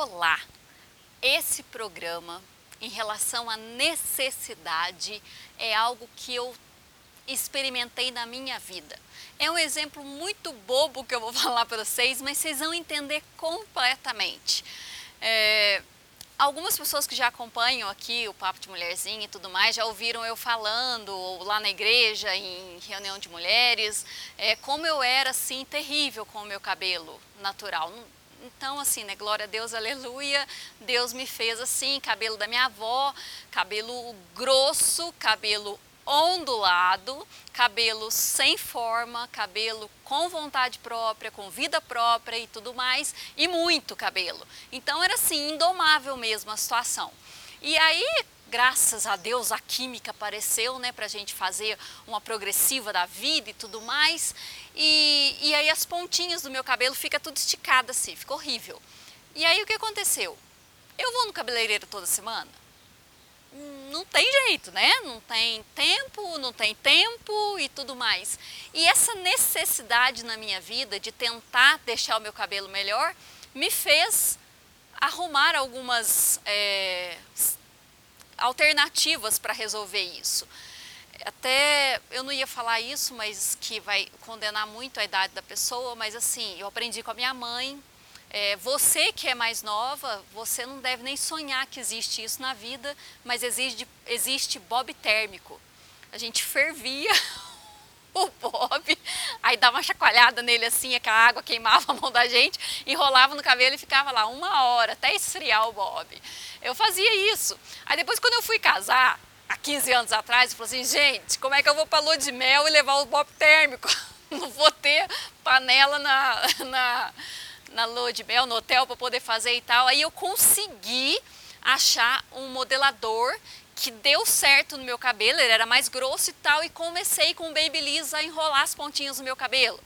Olá! Esse programa, em relação à necessidade, é algo que eu experimentei na minha vida. É um exemplo muito bobo que eu vou falar para vocês, mas vocês vão entender completamente. É, algumas pessoas que já acompanham aqui o Papo de Mulherzinha e tudo mais já ouviram eu falando lá na igreja, em reunião de mulheres, é, como eu era assim terrível com o meu cabelo natural. Então, assim, né? Glória a Deus, aleluia. Deus me fez assim, cabelo da minha avó, cabelo grosso, cabelo ondulado, cabelo sem forma, cabelo com vontade própria, com vida própria e tudo mais, e muito cabelo. Então era assim, indomável mesmo a situação. E aí, graças a Deus, a química apareceu, né, pra gente fazer uma progressiva da vida e tudo mais. E, e aí as pontinhas do meu cabelo fica tudo esticada assim, fica horrível. E aí o que aconteceu? Eu vou no cabeleireiro toda semana? não tem jeito, né? Não tem tempo, não tem tempo e tudo mais. E essa necessidade na minha vida de tentar deixar o meu cabelo melhor me fez arrumar algumas é, alternativas para resolver isso. Até eu não ia falar isso, mas que vai condenar muito a idade da pessoa, mas assim, eu aprendi com a minha mãe é, você que é mais nova, você não deve nem sonhar que existe isso na vida, mas existe, existe bob térmico. A gente fervia o bob, aí dava uma chacoalhada nele assim, é que a água queimava a mão da gente, enrolava no cabelo e ficava lá uma hora até esfriar o bob. Eu fazia isso. Aí depois quando eu fui casar, há 15 anos atrás, eu falei assim, gente, como é que eu vou para lua de mel e levar o bob térmico? Não vou ter panela na, na na lua de mel, no hotel para poder fazer e tal. Aí eu consegui achar um modelador que deu certo no meu cabelo, ele era mais grosso e tal, e comecei com o Babyliss a enrolar as pontinhas no meu cabelo.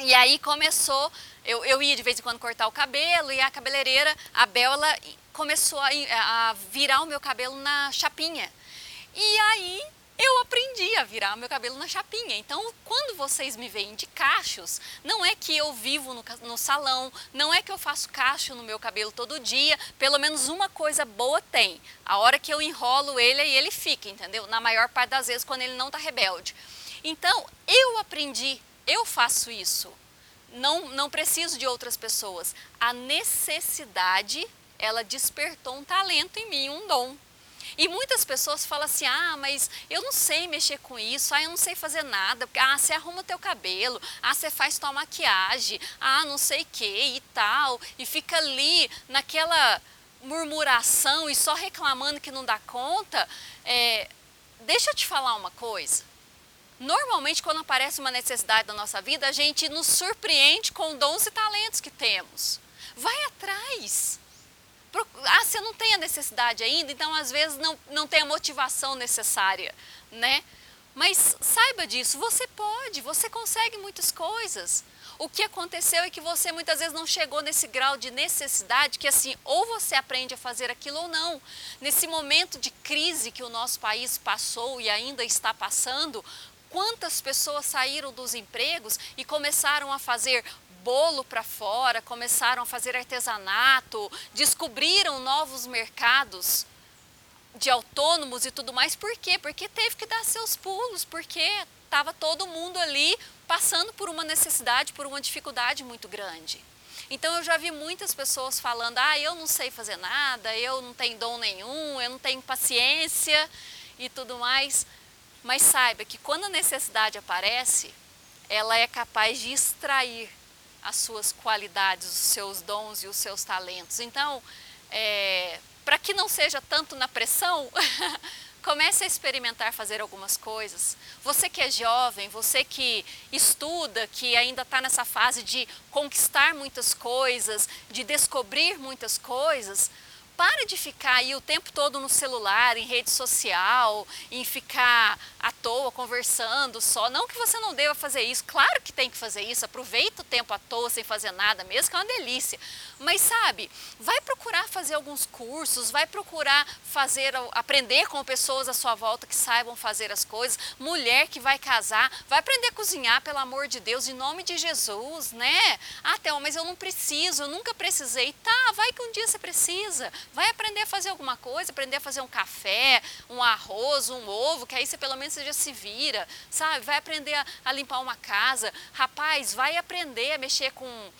E aí começou, eu, eu ia de vez em quando cortar o cabelo e a cabeleireira, a Bel, ela começou a, a virar o meu cabelo na chapinha. E aí eu aprendi a virar meu cabelo na chapinha. Então, quando vocês me veem de cachos, não é que eu vivo no, no, salão, não é que eu faço cacho no meu cabelo todo dia, pelo menos uma coisa boa tem. A hora que eu enrolo ele, aí ele fica, entendeu? Na maior parte das vezes, quando ele não está rebelde. Então, eu aprendi, eu faço isso. Não, não preciso de outras pessoas. A necessidade, ela despertou um talento em mim, um dom. E muitas pessoas falam assim, ah, mas eu não sei mexer com isso, ah, eu não sei fazer nada, porque, ah, você arruma o teu cabelo, ah, você faz tua maquiagem, ah, não sei o que e tal, e fica ali naquela murmuração e só reclamando que não dá conta, é, deixa eu te falar uma coisa. Normalmente, quando aparece uma necessidade da nossa vida, a gente nos surpreende com dons e talentos que temos. Vai atrás. Ah, você não tem a necessidade ainda, então às vezes não, não tem a motivação necessária, né? Mas saiba disso, você pode, você consegue muitas coisas. O que aconteceu é que você muitas vezes não chegou nesse grau de necessidade que assim, ou você aprende a fazer aquilo ou não. Nesse momento de crise que o nosso país passou e ainda está passando, quantas pessoas saíram dos empregos e começaram a fazer bolo para fora, começaram a fazer artesanato, descobriram novos mercados de autônomos e tudo mais. Por quê? Porque teve que dar seus pulos, porque estava todo mundo ali passando por uma necessidade, por uma dificuldade muito grande. Então eu já vi muitas pessoas falando: ah, eu não sei fazer nada, eu não tenho dom nenhum, eu não tenho paciência e tudo mais. Mas saiba que quando a necessidade aparece, ela é capaz de extrair as suas qualidades, os seus dons e os seus talentos. Então, é, para que não seja tanto na pressão, comece a experimentar fazer algumas coisas. Você que é jovem, você que estuda, que ainda está nessa fase de conquistar muitas coisas, de descobrir muitas coisas, para de ficar aí o tempo todo no celular, em rede social, em ficar à toa conversando só. Não que você não deva fazer isso, claro que tem que fazer isso, aproveita o tempo à toa sem fazer nada mesmo, que é uma delícia. Mas sabe, vai procurar fazer alguns cursos, vai procurar fazer, aprender com pessoas à sua volta que saibam fazer as coisas. Mulher que vai casar, vai aprender a cozinhar, pelo amor de Deus, em nome de Jesus, né? Ah, Thelma, mas eu não preciso, eu nunca precisei. Tá, vai que um dia você precisa. Vai aprender a fazer alguma coisa, aprender a fazer um café, um arroz, um ovo, que aí você pelo menos você já se vira, sabe? Vai aprender a, a limpar uma casa. Rapaz, vai aprender a mexer com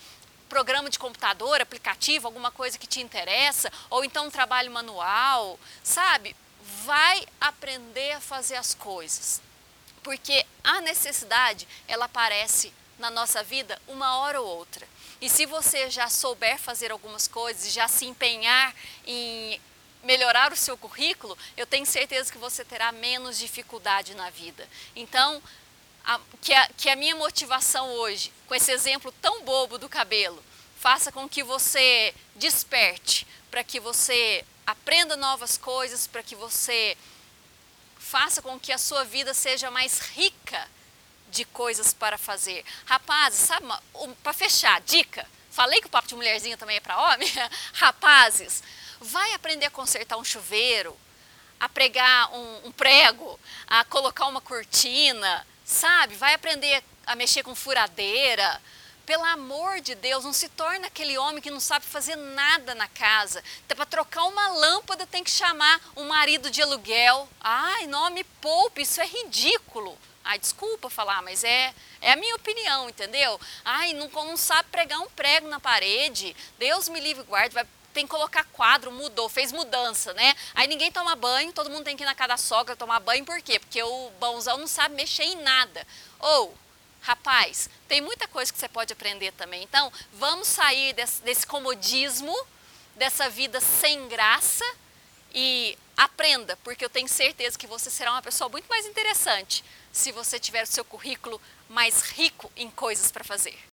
programa de computador, aplicativo, alguma coisa que te interessa, ou então um trabalho manual, sabe? Vai aprender a fazer as coisas. Porque a necessidade, ela aparece na nossa vida uma hora ou outra. E se você já souber fazer algumas coisas e já se empenhar em melhorar o seu currículo, eu tenho certeza que você terá menos dificuldade na vida. Então, a, que, a, que a minha motivação hoje, com esse exemplo tão bobo do cabelo, faça com que você desperte, para que você aprenda novas coisas, para que você faça com que a sua vida seja mais rica de coisas para fazer. Rapazes, sabe, para fechar, dica. Falei que o papo de mulherzinha também é para homem? Rapazes, vai aprender a consertar um chuveiro, a pregar um, um, prego, a colocar uma cortina, sabe? Vai aprender a mexer com furadeira. Pelo amor de Deus, não se torna aquele homem que não sabe fazer nada na casa. Até para trocar uma lâmpada tem que chamar um marido de aluguel. Ai, não me poupe, isso é ridículo. Ai, desculpa falar, mas é, é a minha opinião, entendeu? Ai, não, não sabe pregar um prego na parede. Deus me livre guarde, vai tem que colocar quadro, mudou, fez mudança, né? Aí ninguém toma banho, todo mundo tem que ir na casa da sogra tomar banho, por quê? Porque o bonzão não sabe mexer em nada. Ou, rapaz, tem muita coisa que você pode aprender também. Então, vamos sair desse, desse comodismo, dessa vida sem graça e aprenda, porque eu tenho certeza que você será uma pessoa muito mais interessante se você tiver o seu currículo mais rico em coisas para fazer.